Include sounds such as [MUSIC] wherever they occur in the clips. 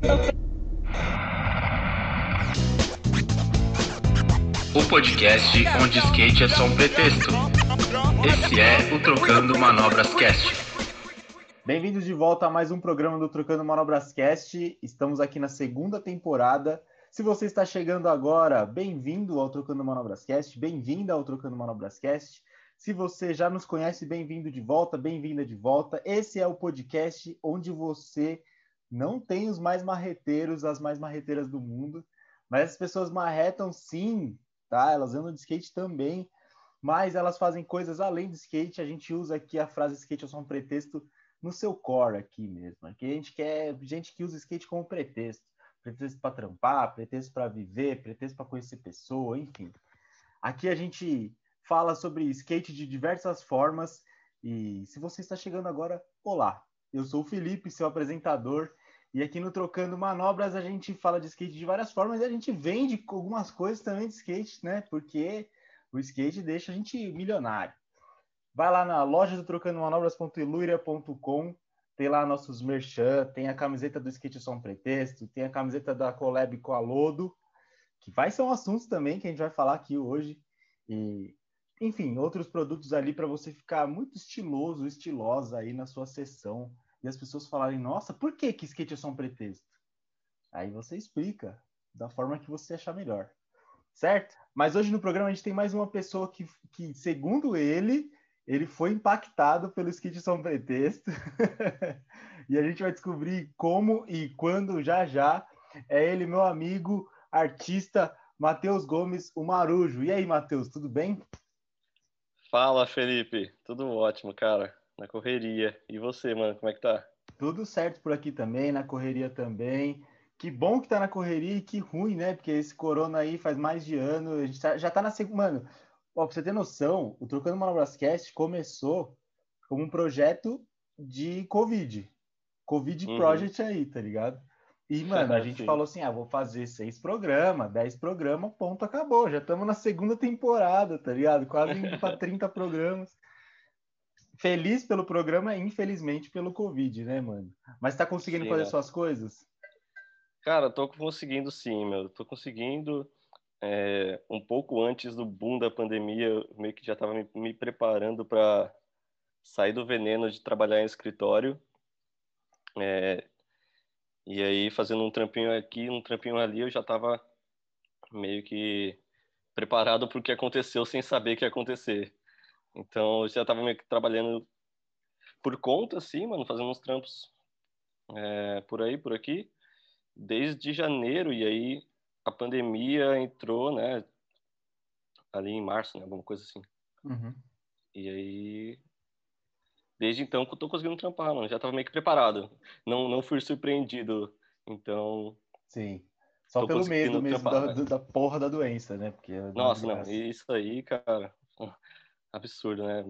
O podcast onde skate é só um pretexto. Esse é o Trocando Manobras Cast. Bem-vindos de volta a mais um programa do Trocando Manobras Cast. Estamos aqui na segunda temporada. Se você está chegando agora, bem-vindo ao Trocando Manobras Cast, bem-vinda ao Trocando Manobras Cast. Se você já nos conhece, bem-vindo de volta, bem-vinda de volta. Esse é o podcast onde você não tem os mais marreteiros, as mais marreteiras do mundo, mas as pessoas marretam sim, tá? Elas andam de skate também, mas elas fazem coisas além do skate. A gente usa aqui a frase skate é só um pretexto no seu core aqui mesmo. Aqui a gente quer gente que usa skate como pretexto. Pretexto para trampar, pretexto para viver, pretexto para conhecer pessoa, enfim. Aqui a gente fala sobre skate de diversas formas. E se você está chegando agora, olá, eu sou o Felipe, seu apresentador. E aqui no Trocando Manobras a gente fala de skate de várias formas e a gente vende algumas coisas também de skate, né? Porque o skate deixa a gente milionário. Vai lá na loja do Trocando Manobras.iluria.com, tem lá nossos merchan, tem a camiseta do Skate Só um Pretexto, tem a camiseta da Collab com a Lodo, que vai ser um assunto também que a gente vai falar aqui hoje. E enfim, outros produtos ali para você ficar muito estiloso, estilosa aí na sua sessão e as pessoas falarem: "Nossa, por que que skate é só um pretexto?". Aí você explica da forma que você achar melhor. Certo? Mas hoje no programa a gente tem mais uma pessoa que, que segundo ele, ele foi impactado pelo skate só um pretexto. [LAUGHS] e a gente vai descobrir como e quando já já. É ele, meu amigo, artista Matheus Gomes, o Marujo. E aí, Matheus, tudo bem? Fala, Felipe. Tudo ótimo, cara. Na correria. E você, mano, como é que tá? Tudo certo por aqui também, na correria também. Que bom que tá na correria e que ruim, né? Porque esse corona aí faz mais de ano. A gente tá, já tá na segunda. Mano, ó, pra você ter noção, o Trocando Manobrascast começou como um projeto de Covid. Covid uhum. Project aí, tá ligado? E, [LAUGHS] mano, a gente falou assim: ah, vou fazer seis programas, dez programas, ponto, acabou. Já estamos na segunda temporada, tá ligado? Quase indo para 30 programas. Feliz pelo programa, infelizmente pelo Covid, né, mano? Mas tá conseguindo sim, fazer né? suas coisas? Cara, tô conseguindo sim, meu. Tô conseguindo. É, um pouco antes do boom da pandemia, eu meio que já tava me, me preparando para sair do veneno de trabalhar em escritório. É, e aí, fazendo um trampinho aqui, um trampinho ali, eu já estava meio que preparado para o que aconteceu sem saber que ia acontecer. Então, eu já estava meio que trabalhando por conta, assim, mano, fazendo uns trampos é, por aí, por aqui, desde janeiro. E aí, a pandemia entrou, né, ali em março, né, alguma coisa assim. Uhum. E aí, desde então que eu tô conseguindo trampar, mano. Já tava meio que preparado. Não, não fui surpreendido. Então. Sim. Só pelo medo mesmo trampar, da, da, porra da doença, né? Porque é Nossa, não. Isso aí, cara. Absurdo, né?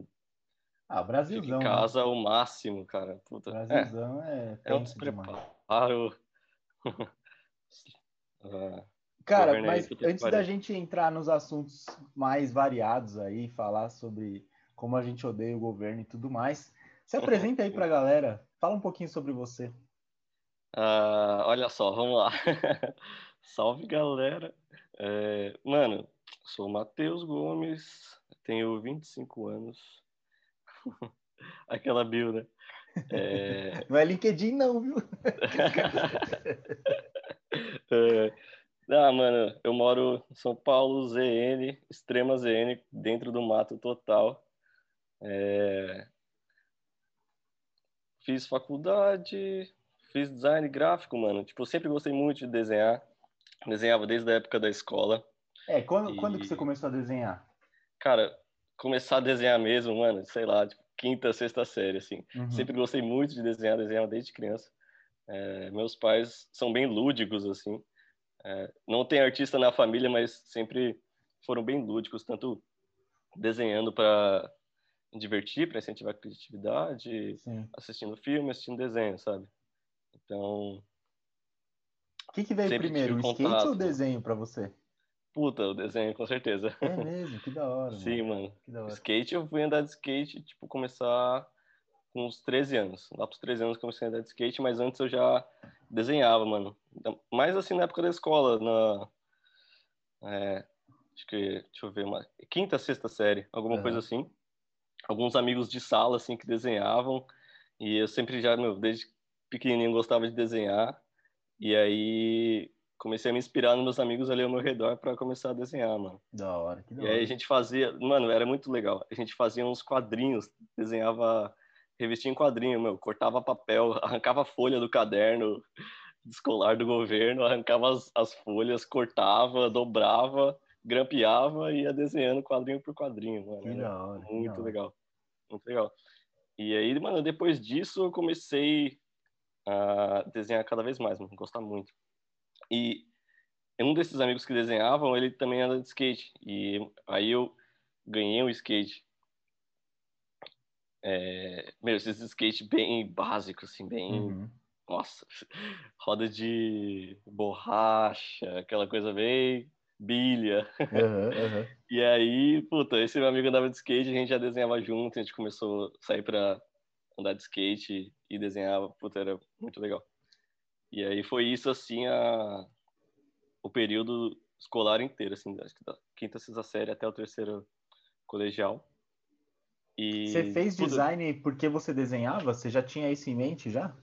Ah, Brasilzão. Em né? casa né? o máximo, cara. Puta. Brasilzão é. É, é um despreparo. [LAUGHS] ah, cara, mas antes da gente entrar nos assuntos mais variados aí, falar sobre como a gente odeia o governo e tudo mais, se [LAUGHS] apresenta aí para a galera, fala um pouquinho sobre você. Uh, olha só, vamos lá. [LAUGHS] Salve, galera. É, mano, sou o Matheus Gomes, tenho 25 anos. [LAUGHS] Aquela bio, né? É... [LAUGHS] Não é LinkedIn, não, viu? [LAUGHS] é... Ah, mano, eu moro em São Paulo, ZN, extrema ZN, dentro do mato total. É fiz faculdade, fiz design gráfico, mano. Tipo, eu sempre gostei muito de desenhar. Desenhava desde a época da escola. É, quando, e... quando que você começou a desenhar? Cara, começar a desenhar mesmo, mano, sei lá, tipo, quinta, sexta série, assim. Uhum. Sempre gostei muito de desenhar, desenhava desde criança. É, meus pais são bem lúdicos, assim. É, não tem artista na família, mas sempre foram bem lúdicos, tanto desenhando para divertir, para incentivar a criatividade, Sim. assistindo filme, assistindo desenho, sabe? Então. O que, que veio primeiro, o skate contato, ou o desenho para você? Puta, o desenho, com certeza. É mesmo? Que da hora. [LAUGHS] Sim, mano. mano. Skate, eu fui andar de skate, tipo, começar com uns 13 anos. Lá pros 13 anos comecei a andar de skate, mas antes eu já desenhava, mano. Mais assim na época da escola, na. É, acho que, deixa eu ver, uma quinta, sexta série, alguma uhum. coisa assim. Alguns amigos de sala, assim, que desenhavam. E eu sempre já, meu, desde pequenininho gostava de desenhar. E aí comecei a me inspirar nos meus amigos ali ao meu redor para começar a desenhar, mano. Da hora, que da hora. E aí a gente fazia, mano, era muito legal. A gente fazia uns quadrinhos, desenhava revistinha em quadrinho, meu, cortava papel, [LAUGHS] arrancava folha do caderno escolar do governo, arrancava as, as folhas, cortava, dobrava, grampeava e ia desenhando quadrinho por quadrinho, mano. Que da hora, muito que legal. Muito legal. E aí, mano, depois disso eu comecei a desenhar cada vez mais, mano, gostar muito. E um desses amigos que desenhavam, ele também anda de skate. E aí eu ganhei um skate. É, meu, esses skate bem básicos, assim, bem. Uhum. Nossa, [LAUGHS] roda de borracha, aquela coisa bem bilha. Uhum, uhum. [LAUGHS] E aí, puta, esse meu amigo andava de skate, a gente já desenhava junto, a gente começou a sair pra andar de skate e desenhava, puta, era muito legal. E aí foi isso, assim, a... o período escolar inteiro, assim, acho que da quinta, sexta série até o terceiro colegial. E... Você fez design porque você desenhava? Você já tinha isso em mente já?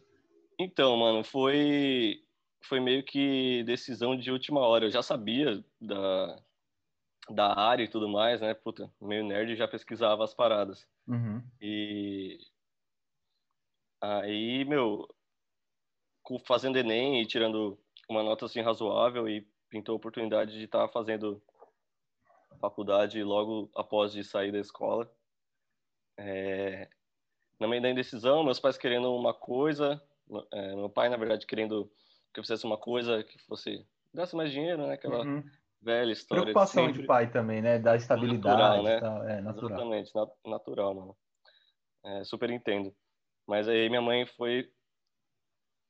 Então, mano, foi foi meio que decisão de última hora. Eu já sabia da, da área e tudo mais, né? Puta, meio nerd já pesquisava as paradas. Uhum. E aí, meu, fazendo Enem e tirando uma nota assim razoável e pintou a oportunidade de estar tá fazendo faculdade logo após de sair da escola. É, na meio da indecisão, meus pais querendo uma coisa, é, meu pai, na verdade, querendo que eu fizesse uma coisa que fosse desse mais dinheiro, né? Aquela uhum. velha história. Preocupação de, de, pai também, né? Da estabilidade. Natural, né? Tal. É, natural. Exatamente, natural, mano. É, super entendo. Mas aí minha mãe foi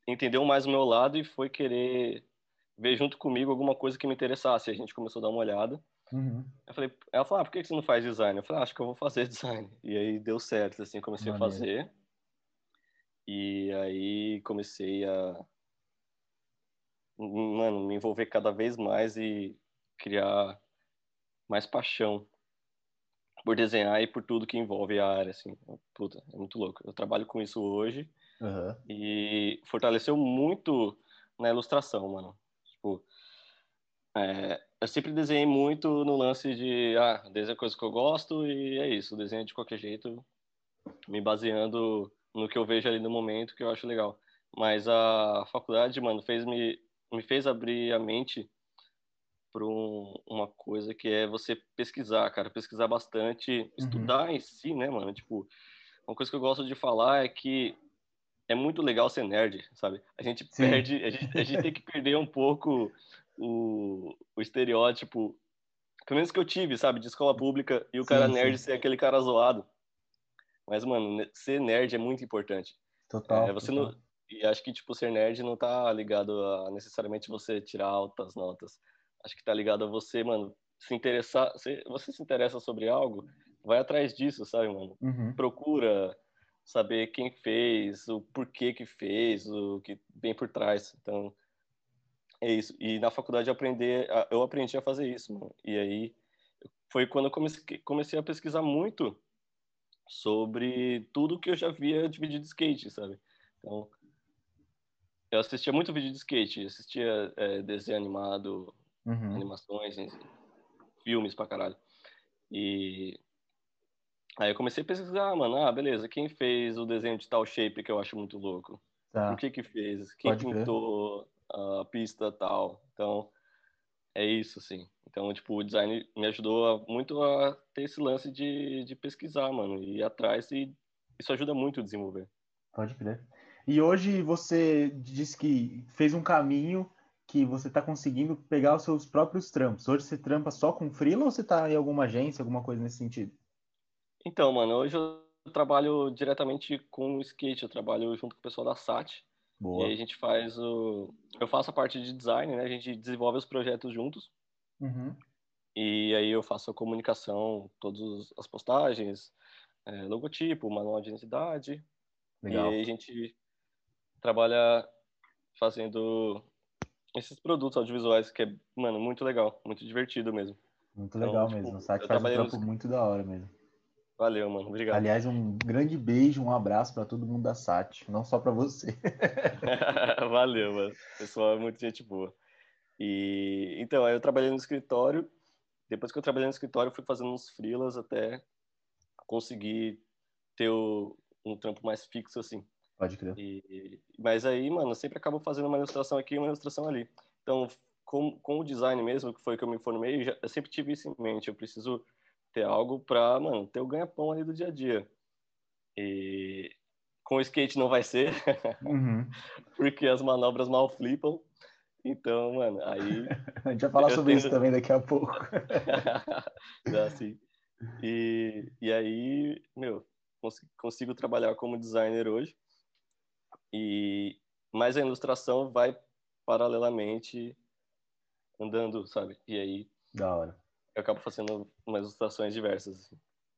entendeu mais o meu lado e foi querer ver junto comigo alguma coisa que me interessasse. A gente começou a dar uma olhada. Uhum. Eu falei, ela falou, ah, por que você não faz design? Eu falei, ah, acho que eu vou fazer [LAUGHS] design. E aí deu certo, assim, comecei Maneiro. a fazer. E aí comecei a mano, me envolver cada vez mais e criar mais paixão por desenhar e por tudo que envolve a área, assim. Puta, é muito louco. Eu trabalho com isso hoje uhum. e fortaleceu muito na ilustração, mano. Tipo, é, eu sempre desenhei muito no lance de, ah, desenho coisa que eu gosto e é isso, desenho de qualquer jeito, me baseando no que eu vejo ali no momento que eu acho legal. Mas a faculdade, mano, fez me me fez abrir a mente para um, uma coisa que é você pesquisar, cara, pesquisar bastante, uhum. estudar em si, né, mano? Tipo, uma coisa que eu gosto de falar é que é muito legal ser nerd, sabe? A gente Sim. perde, a gente, a gente tem que perder um pouco o, o estereótipo, pelo menos que eu tive, sabe, de escola pública e o sim, cara nerd sim. ser aquele cara zoado. Mas, mano, ser nerd é muito importante. Total. É, você total. não e acho que, tipo, ser nerd não tá ligado a necessariamente você tirar altas notas. Acho que tá ligado a você, mano, se interessar. Se você se interessa sobre algo, vai atrás disso, sabe, mano? Uhum. Procura saber quem fez, o porquê que fez, o que vem por trás. Então, é isso. E na faculdade eu aprendi, eu aprendi a fazer isso, mano. E aí foi quando eu comecei, comecei a pesquisar muito sobre tudo que eu já via de vídeo de skate, sabe? Então, eu assistia muito vídeo de skate, assistia é, desenho animado, uhum. animações, filmes pra caralho. E aí eu comecei a pesquisar, mano, ah, beleza, quem fez o desenho de tal shape que eu acho muito louco? Tá. Por que que fez? Quem Pode pintou a pista tal? Então, é isso, assim. Então, tipo, o design me ajudou a, muito a ter esse lance de, de pesquisar, mano, e ir atrás e isso ajuda muito a desenvolver. Pode crer. E hoje você disse que fez um caminho que você está conseguindo pegar os seus próprios trampos. Hoje você trampa só com freela ou você está em alguma agência, alguma coisa nesse sentido? Então, mano, hoje eu trabalho diretamente com o skate, eu trabalho junto com o pessoal da SAT. Boa. E aí a gente faz o. Eu faço a parte de design, né? A gente desenvolve os projetos juntos. Uhum. E aí eu faço a comunicação, todas as postagens, é, logotipo, manual de identidade. Legal. E aí a gente trabalha fazendo esses produtos audiovisuais que é, mano, muito legal, muito divertido mesmo. Muito legal então, mesmo. Tipo, o site faz um trampo muito da hora mesmo. Valeu, mano. Obrigado. Aliás, um grande beijo, um abraço para todo mundo da SAT, não só para você. [LAUGHS] Valeu, mano. O pessoal é muito gente boa. E então, aí eu trabalhei no escritório. Depois que eu trabalhei no escritório, fui fazendo uns freelas até conseguir ter o, um trampo mais fixo assim. Pode crer. E, mas aí, mano, eu sempre acabo fazendo uma ilustração aqui e uma ilustração ali. Então, com, com o design mesmo, que foi que eu me formei, eu, já, eu sempre tive isso em mente. Eu preciso ter algo para, mano, ter o ganha-pão ali do dia a dia. E com o skate não vai ser, uhum. [LAUGHS] porque as manobras mal flipam. Então, mano, aí. [LAUGHS] a gente vai falar sobre isso também daqui a pouco. [LAUGHS] assim. E, e aí, meu, consigo trabalhar como designer hoje. E mas a ilustração vai paralelamente andando, sabe? E aí da hora. Eu acabo fazendo umas ilustrações diversas. Assim.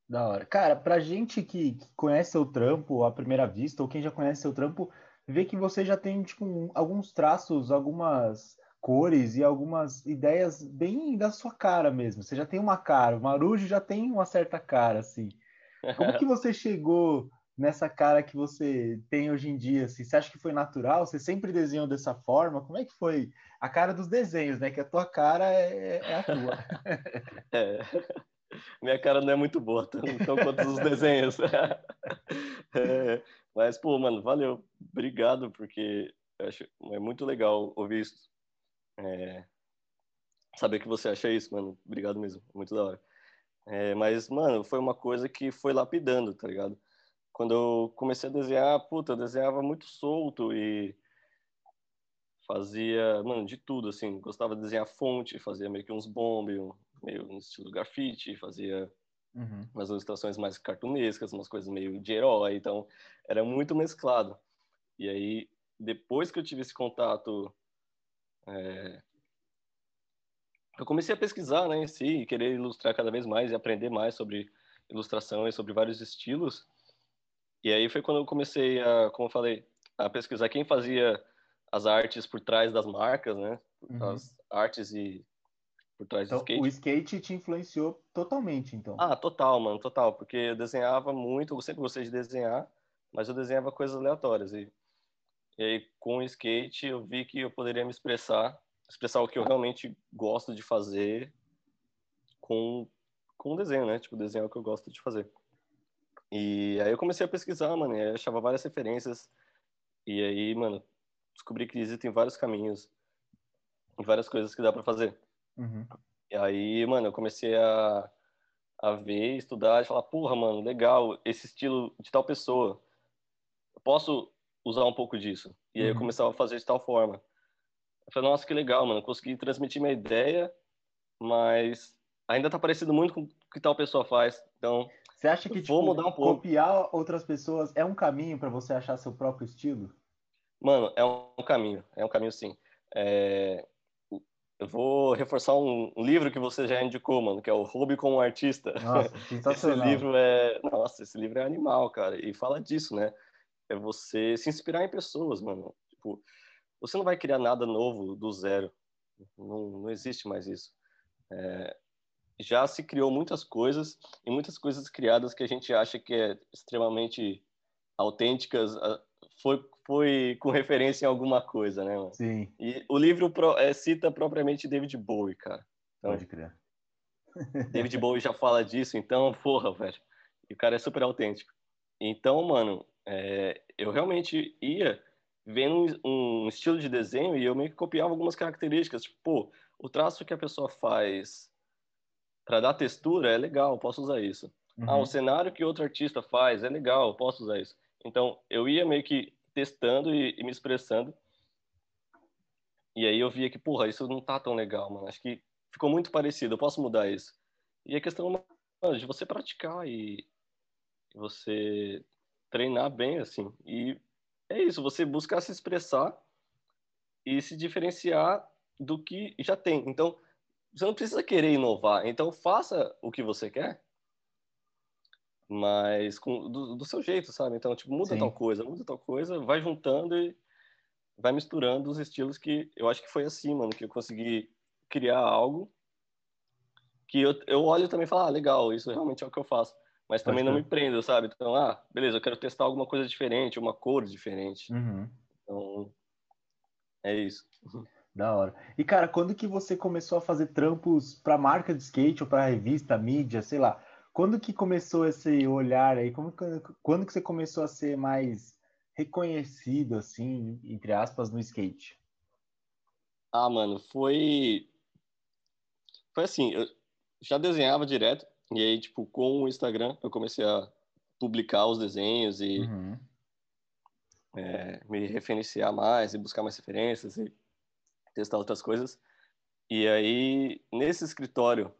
Da hora. Cara, pra gente que, que conhece seu trampo à primeira vista, ou quem já conhece seu trampo, vê que você já tem tipo alguns traços, algumas cores e algumas ideias bem da sua cara mesmo. Você já tem uma cara, o Marujo já tem uma certa cara assim. Como que [LAUGHS] você chegou nessa cara que você tem hoje em dia? Assim? Você acha que foi natural? Você sempre desenhou dessa forma? Como é que foi a cara dos desenhos, né? Que a tua cara é, é a tua. [LAUGHS] É. Minha cara não é muito boa, tão, tão quanto os desenhos. [LAUGHS] É. Mas, pô, mano, valeu. Obrigado, porque acho é muito legal ouvir isso. É, saber que você acha isso, mano. Obrigado mesmo. Muito da hora. É, mas, mano, foi uma coisa que foi lapidando, tá ligado? Quando eu comecei a desenhar, puta, eu desenhava muito solto e fazia, mano, de tudo, assim. Gostava de desenhar fonte, fazia meio que uns bombes, meio no estilo grafite, fazia uhum. umas ilustrações mais cartunescas, umas coisas meio de herói, então era muito mesclado. E aí, depois que eu tive esse contato é, eu comecei a pesquisar, né, em si, e querer ilustrar cada vez mais e aprender mais sobre ilustração e sobre vários estilos. E aí foi quando eu comecei a, como eu falei, a pesquisar quem fazia as artes por trás das marcas, né? Uhum. As artes e por trás então, do skate. O skate te influenciou totalmente, então? Ah, total, mano, total. Porque eu desenhava muito, eu sempre gostei de desenhar, mas eu desenhava coisas aleatórias. E, e aí, com o skate, eu vi que eu poderia me expressar expressar o que eu realmente gosto de fazer com com desenho, né? Tipo, desenho é o que eu gosto de fazer. E aí eu comecei a pesquisar, mano, e achava várias referências. E aí, mano, descobri que existem vários caminhos e várias coisas que dá para fazer. Uhum. E aí, mano, eu comecei a, a ver, estudar e falar, porra, mano, legal, esse estilo de tal pessoa. Eu posso usar um pouco disso. E aí eu uhum. começava a fazer de tal forma. Eu falei, nossa, que legal, mano. Consegui transmitir minha ideia, mas ainda tá parecido muito com o que tal pessoa faz. Então, você acha que tipo, mudar um pouco. copiar outras pessoas é um caminho para você achar seu próprio estilo? Mano, é um caminho. É um caminho, sim. É... Eu vou reforçar um, um, livro que você já indicou, mano, que é o Hobby como Artista. Nossa, [LAUGHS] esse livro é, nossa, esse livro é animal, cara, e fala disso, né? É você se inspirar em pessoas, mano. Tipo, você não vai criar nada novo do zero. Não, não existe mais isso. É, já se criou muitas coisas e muitas coisas criadas que a gente acha que é extremamente autênticas foi foi com referência em alguma coisa, né? Mano? Sim. E o livro pro, é, cita propriamente David Bowie, cara. Então, Pode crer. [LAUGHS] David Bowie já fala disso, então, porra, velho. E o cara é super autêntico. Então, mano, é, eu realmente ia vendo um estilo de desenho e eu meio que copiava algumas características. Tipo, pô, o traço que a pessoa faz para dar textura é legal, posso usar isso. Uhum. Ah, o cenário que outro artista faz é legal, posso usar isso. Então, eu ia meio que testando e, e me expressando. E aí eu via que, porra, isso não tá tão legal, mano. Acho que ficou muito parecido, eu posso mudar isso. E a questão mano, de você praticar e você treinar bem, assim. E é isso, você buscar se expressar e se diferenciar do que já tem. Então, você não precisa querer inovar. Então, faça o que você quer, mas com, do, do seu jeito, sabe? Então, tipo, muda Sim. tal coisa, muda tal coisa, vai juntando e vai misturando os estilos que eu acho que foi assim, mano, que eu consegui criar algo que eu, eu olho também e falo, ah, legal, isso realmente é o que eu faço. Mas também não me prendo, sabe? Então, ah, beleza, eu quero testar alguma coisa diferente, uma cor diferente. Uhum. Então, é isso. [LAUGHS] Da hora. E, cara, quando que você começou a fazer trampos para marca de skate ou para revista, mídia, sei lá? Quando que começou esse olhar aí? Como, quando que você começou a ser mais reconhecido, assim, entre aspas, no skate? Ah, mano, foi... Foi assim, eu já desenhava direto, e aí, tipo, com o Instagram, eu comecei a publicar os desenhos e uhum. é, me referenciar mais e buscar mais referências e testar outras coisas. E aí, nesse escritório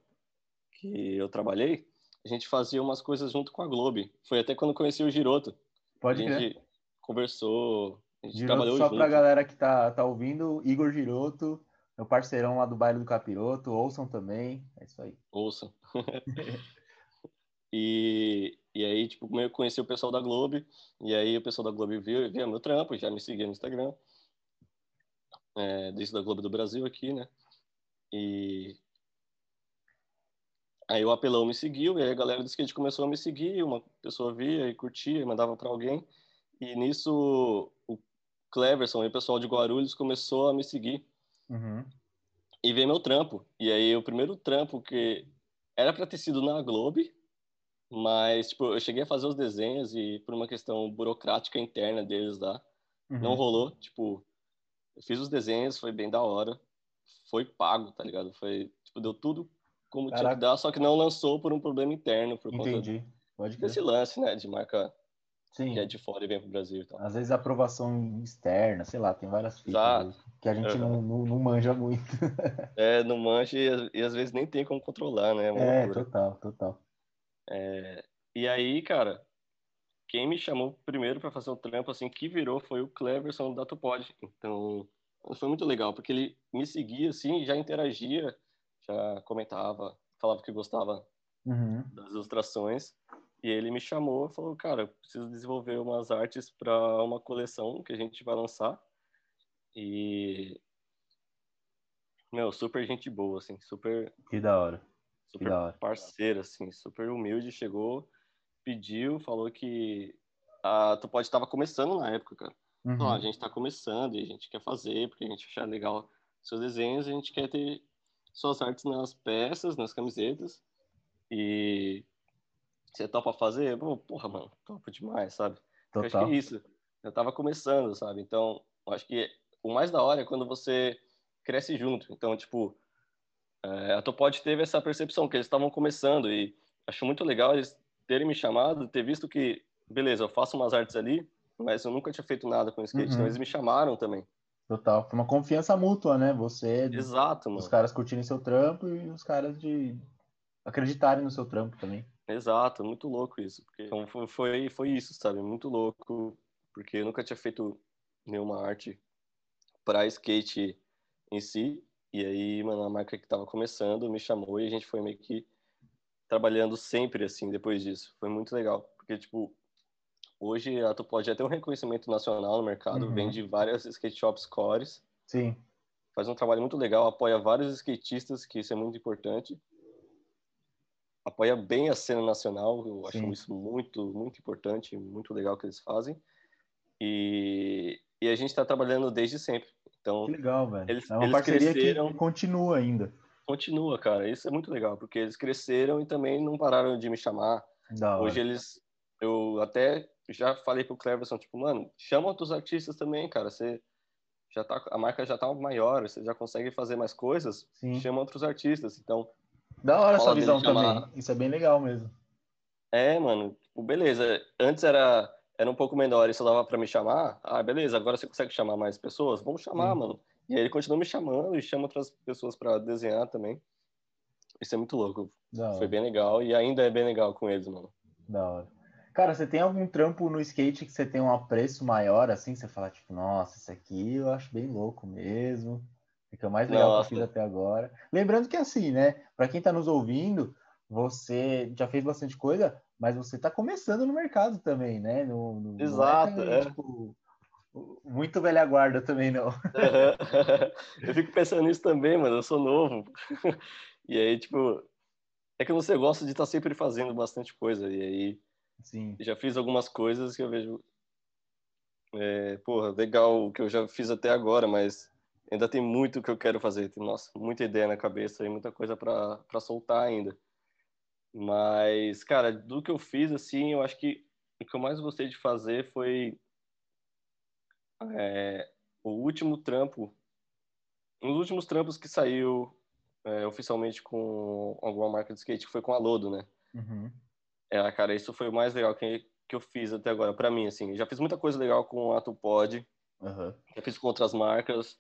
que eu trabalhei, a gente fazia umas coisas junto com a Globe. Foi até quando conheci o Giroto. Pode a gente crer. conversou, a gente Giroto, trabalhou só junto. pra galera que tá, tá ouvindo, Igor Giroto, meu parceirão lá do baile do Capiroto, ouçam também, é isso aí. Ouçam. [LAUGHS] e, e aí, tipo, eu conheci o pessoal da Globo, e aí o pessoal da Globo viu, viu meu trampo, já me seguia no Instagram, é, desde da Globo do Brasil aqui, né? E aí o apelão me seguiu, e aí a galera do skate começou a me seguir, uma pessoa via e curtia, e mandava para alguém, e nisso o Cleverson e o pessoal de Guarulhos começou a me seguir. Uhum. E ver meu trampo. E aí o primeiro trampo que era para ter sido na Globo, mas tipo, eu cheguei a fazer os desenhos e por uma questão burocrática interna deles lá, uhum. não rolou, tipo, eu fiz os desenhos, foi bem da hora. Foi pago, tá ligado? Foi, tipo, deu tudo como Caraca. tinha que dar, só que não lançou por um problema interno, por Entendi. conta Pode desse lance, né, de marca Sim. que é de fora e vem pro Brasil e tal. Às vezes aprovação externa, sei lá, tem várias fitas que a gente uhum. não, não, não, manja muito. [LAUGHS] é, não manja e, e, às vezes nem tem como controlar, né? É, é total, total. É, e aí, cara, quem me chamou primeiro para fazer o trampo, assim, que virou foi o Cleverson da Tupod. Então, foi muito legal, porque ele me seguia, assim, já interagia, já comentava, falava que gostava uhum. das ilustrações. E ele me chamou e falou, cara, preciso desenvolver umas artes para uma coleção que a gente vai lançar. E meu, super gente boa, assim, super. Que da hora. Super da hora. parceiro, assim, super humilde. Chegou, pediu, falou que a Tu Pode estava começando na época, cara. Uhum. A gente está começando e a gente quer fazer, porque a gente acha legal seus desenhos, a gente quer ter suas artes nas peças, nas camisetas. E você topa fazer? Pô, porra, mano, topa demais, sabe? Total. Eu acho que é isso. Eu tava começando, sabe? Então, eu acho que o mais da hora é quando você cresce junto. Então, tipo, é, a Topod teve essa percepção que eles estavam começando e acho muito legal eles terem me chamado, ter visto que, beleza, eu faço umas artes ali, mas eu nunca tinha feito nada com skate, então uhum. então eles me chamaram também. Total, foi uma confiança mútua, né? Você, Exato, mano. os caras curtirem seu trampo e os caras de acreditarem no seu trampo também. Exato, muito louco isso. Porque, então foi, foi isso, sabe? Muito louco, porque eu nunca tinha feito nenhuma arte para skate em si. E aí, mano, a marca que tava começando me chamou e a gente foi meio que trabalhando sempre assim depois disso. Foi muito legal, porque tipo, hoje a Tupod já tem um reconhecimento nacional no mercado, uhum. vende várias skate shops cores. Sim. Faz um trabalho muito legal, apoia vários skatistas, que isso é muito importante apoia bem a cena nacional. Eu Sim. acho isso muito, muito importante, muito legal que eles fazem. E, e a gente está trabalhando desde sempre. Então, que legal, velho. Eles, é uma eles parceria cresceram, que continua ainda. Continua, cara. Isso é muito legal, porque eles cresceram e também não pararam de me chamar. Hoje eles. Eu até já falei pro Cleverson, tipo, mano, chama outros artistas também, cara. Você já tá, a marca já tá maior, você já consegue fazer mais coisas, Sim. chama outros artistas. Então, da hora essa visão também. Isso é bem legal mesmo. É, mano. Tipo, beleza. Antes era, era um pouco menor e só dava pra me chamar. Ah, beleza. Agora você consegue chamar mais pessoas? Vamos chamar, Sim. mano. E aí ele continua me chamando e chama outras pessoas para desenhar também. Isso é muito louco. Foi bem legal e ainda é bem legal com eles, mano. Da hora. Cara, você tem algum trampo no skate que você tem um apreço maior, assim? Você fala, tipo, nossa, isso aqui eu acho bem louco mesmo. Que é o mais legal Nossa. que eu fiz até agora. Lembrando que assim, né? Para quem está nos ouvindo, você já fez bastante coisa, mas você está começando no mercado também, né? No, no Exato, é, é. Tipo, Muito velha guarda também, não. eu fico pensando nisso também, mano. Eu sou novo. E aí, tipo, é que você gosta de estar sempre fazendo bastante coisa. E aí, Sim. já fiz algumas coisas que eu vejo. É, porra, legal o que eu já fiz até agora, mas ainda tem muito que eu quero fazer. Tem, nossa, muita ideia na cabeça e muita coisa para soltar ainda. Mas, cara, do que eu fiz, assim, eu acho que o que eu mais gostei de fazer foi é, o último trampo, um dos últimos trampos que saiu é, oficialmente com alguma marca de skate, foi com a Lodo, né? Uhum. É, cara, isso foi o mais legal que, que eu fiz até agora, para mim, assim. Já fiz muita coisa legal com a Tupod, uhum. já fiz com outras marcas,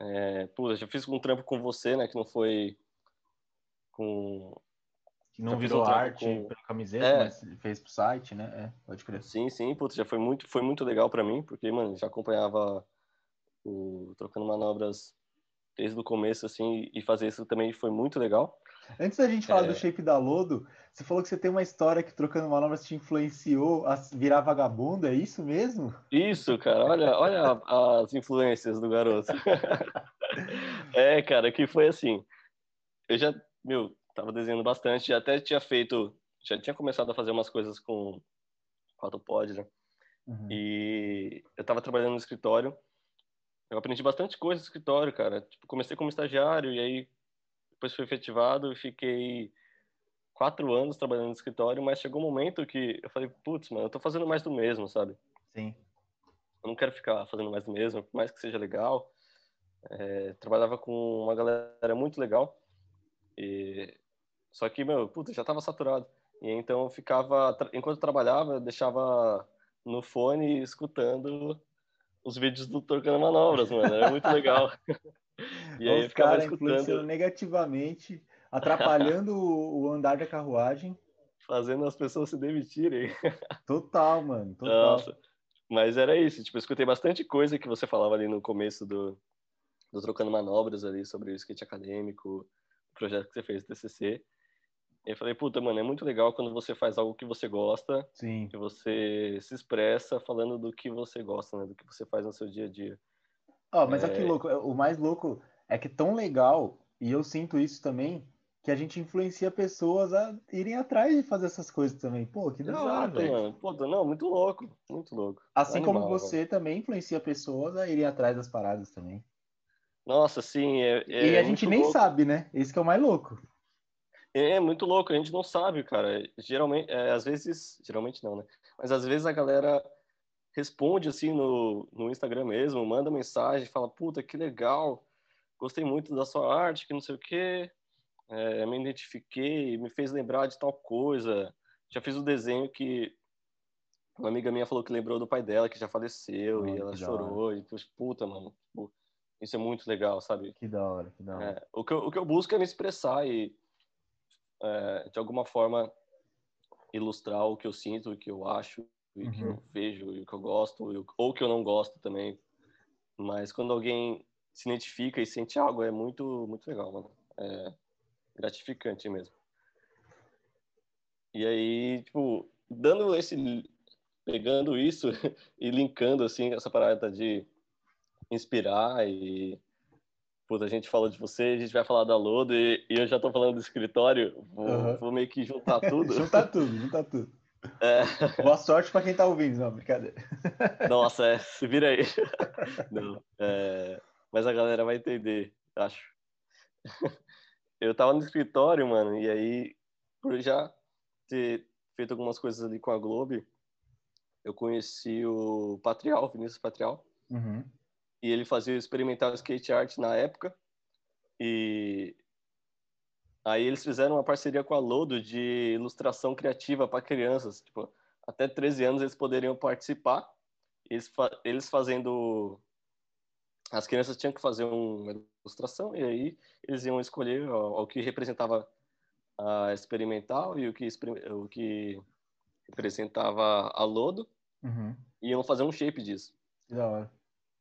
é, pô, já fiz um trampo com você, né, que não foi com que não virou arte com... pela camiseta, é. mas fez pro site, né? É, pode crer. Sim, sim, putz, já foi muito, foi muito legal para mim, porque, mano, já acompanhava o Trocando Manobras desde o começo, assim, e fazer isso também foi muito legal. Antes da gente falar é... do shape da Lodo, você falou que você tem uma história que Trocando Manobras te influenciou a virar vagabundo, é isso mesmo? Isso, cara, olha, olha as influências do garoto. [LAUGHS] é, cara, que foi assim, eu já, meu, tava desenhando bastante, já até tinha feito, já tinha começado a fazer umas coisas com AutoPod, né? Uhum. E eu tava trabalhando no escritório, eu aprendi bastante coisa no escritório, cara. Tipo, comecei como estagiário e aí depois fui efetivado e fiquei quatro anos trabalhando no escritório, mas chegou um momento que eu falei, putz, mano, eu tô fazendo mais do mesmo, sabe? Sim. Eu não quero ficar fazendo mais do mesmo, por mais que seja legal. É, trabalhava com uma galera muito legal e só que, meu, puta, já tava saturado. E então eu ficava, enquanto eu trabalhava, eu deixava no fone escutando os vídeos do Trocando Manobras, mano. Era muito legal. [LAUGHS] [LAUGHS] e aí Os caras escutando... negativamente, atrapalhando o andar da carruagem. Fazendo as pessoas se demitirem. [LAUGHS] Total, mano. Total. Nossa. Mas era isso. Tipo, eu escutei bastante coisa que você falava ali no começo do, do Trocando Manobras ali sobre o skate acadêmico, o projeto que você fez, o TCC. Eu falei, puta, mano, é muito legal quando você faz algo que você gosta, Sim. que você se expressa falando do que você gosta, né? Do que você faz no seu dia a dia. Ó, oh, mas é... aqui louco, o mais louco é que é tão legal, e eu sinto isso também, que a gente influencia pessoas a irem atrás de fazer essas coisas também. Pô, que da hora, velho. Pô, não, muito louco, muito louco. Assim Animal, como você velho. também influencia pessoas a irem atrás das paradas também. Nossa, sim. É, é e a gente nem louco. sabe, né? Esse que é o mais louco. É muito louco, a gente não sabe, cara. Geralmente, é, às vezes, geralmente não, né? Mas às vezes a galera responde assim no, no Instagram mesmo, manda mensagem, fala, puta, que legal, gostei muito da sua arte, que não sei o quê, é, me identifiquei, me fez lembrar de tal coisa. Já fiz o um desenho que uma amiga minha falou que lembrou do pai dela, que já faleceu, oh, e ela chorou, e depois, puta, mano, tipo, isso é muito legal, sabe? Que da hora, que da hora. É, o, que eu, o que eu busco é me expressar e é, de alguma forma, ilustrar o que eu sinto, o que eu acho, o uhum. que eu vejo, o que eu gosto, ou o que eu não gosto também. Mas quando alguém se identifica e sente algo, é muito, muito legal, mano. É gratificante mesmo. E aí, tipo, dando esse. pegando isso [LAUGHS] e linkando, assim, essa parada de inspirar e puta, a gente falou de você, a gente vai falar da Lodo e, e eu já tô falando do escritório, vou, uhum. vou meio que juntar [LAUGHS] tudo. juntar tudo, juntar tudo. É. Boa sorte para quem tá ouvindo, não, brincadeira. Nossa, é, [LAUGHS] se vira aí. [LAUGHS] Não, é, mas a galera vai entender, acho. Eu tava no escritório, mano, e aí, por já ter feito algumas coisas ali com a Globo, eu conheci o Patrial, Vinícius Patrial. Uhum e ele fazia experimental skate art na época. E aí eles fizeram uma parceria com a Lodo de ilustração criativa para crianças, tipo, até 13 anos eles poderiam participar. Eles, eles fazendo as crianças tinham que fazer uma ilustração e aí eles iam escolher o, o que representava a experimental e o que o que representava a Lodo. Uhum. E iam fazer um shape disso. Da hora.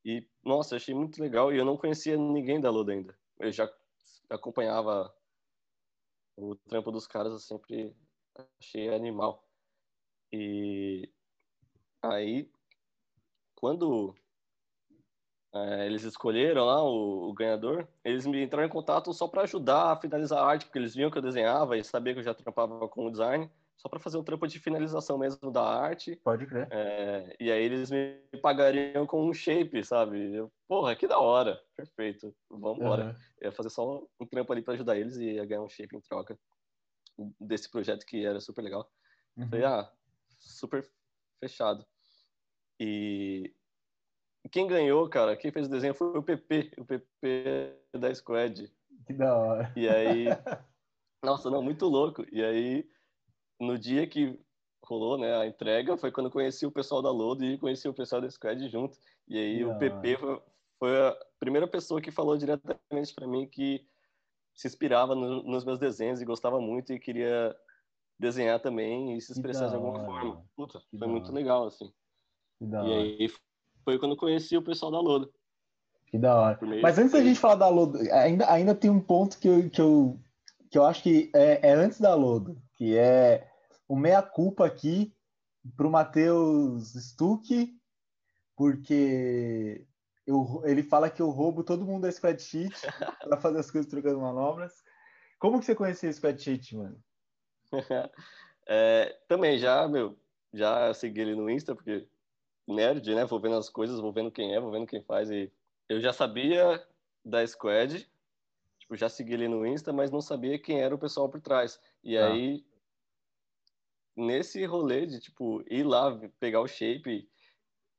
E, nossa, achei muito legal. E eu não conhecia ninguém da Luda ainda. Eu já acompanhava o trampo dos caras, eu sempre achei animal. E aí, quando é, eles escolheram lá o, o, ganhador, eles me entraram em contato só para ajudar a finalizar a arte, porque eles viam que eu desenhava e sabia que eu já trampava com o design, só para fazer um trampo de finalização mesmo da arte. Pode crer. É, e aí eles me pagariam com um shape, sabe? Eu, Porra, que da hora, perfeito, vamos embora. Uhum. Eu ia fazer só um trampo ali para ajudar eles e ia ganhar um shape em troca desse projeto que era super legal. Uhum. Falei, ah, super fechado. E quem ganhou, cara, quem fez o desenho foi o PP, o PP da Squad. Que da hora. E aí, [LAUGHS] nossa, não, muito louco. E aí, no dia que rolou, né, a entrega, foi quando eu conheci o pessoal da Lodo e conheci o pessoal da Squad junto. E aí, o PP foi, foi, a primeira pessoa que falou diretamente para mim que se inspirava no, nos meus desenhos e gostava muito e queria desenhar também e se expressar de alguma forma. Puta, foi muito legal, assim. E aí foi quando conheci o pessoal da Lodo. Que da hora. Mas antes da gente falar da Lodo, ainda, ainda tem um ponto que eu, que eu, que eu acho que é, é antes da Lodo, que é o meia-culpa aqui para o Matheus Stuck, porque eu, ele fala que eu roubo todo mundo da spreadsheet [LAUGHS] para fazer as coisas trocando manobras. Como que você conhecia o spreadsheet, mano? [LAUGHS] é, também já, meu, já segui ele no Insta, porque nerd, né? Vou vendo as coisas, vou vendo quem é, vou vendo quem faz. E eu já sabia da Squad, tipo, já segui ele no Insta, mas não sabia quem era o pessoal por trás. E ah. aí, nesse rolê de, tipo, ir lá pegar o shape,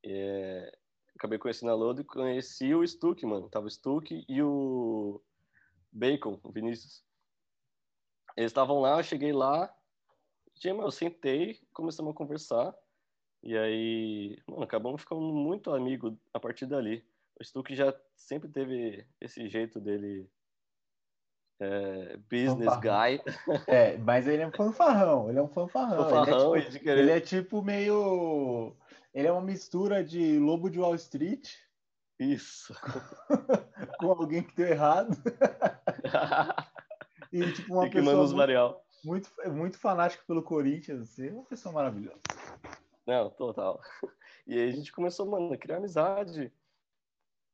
é... acabei conhecendo a Lodo e conheci o Stuck, mano. Tava o Stuck e o Bacon, o Vinícius. Eles estavam lá, eu cheguei lá, eu sentei, começamos a conversar. E aí, mano, acabamos ficando muito amigo a partir dali. O Stuck já sempre teve esse jeito dele é, business guy. É, [LAUGHS] mas ele é um fanfarrão, ele é um fanfarrão. fanfarrão ele, é tipo, querer... ele é tipo meio. Ele é uma mistura de Lobo de Wall Street. Isso. [LAUGHS] com alguém que deu errado. [LAUGHS] e tipo uma e que pessoa muito, muito, muito fanática pelo Corinthians. Assim, é uma pessoa maravilhosa. Não, total. E aí a gente começou, mano, a criar amizade.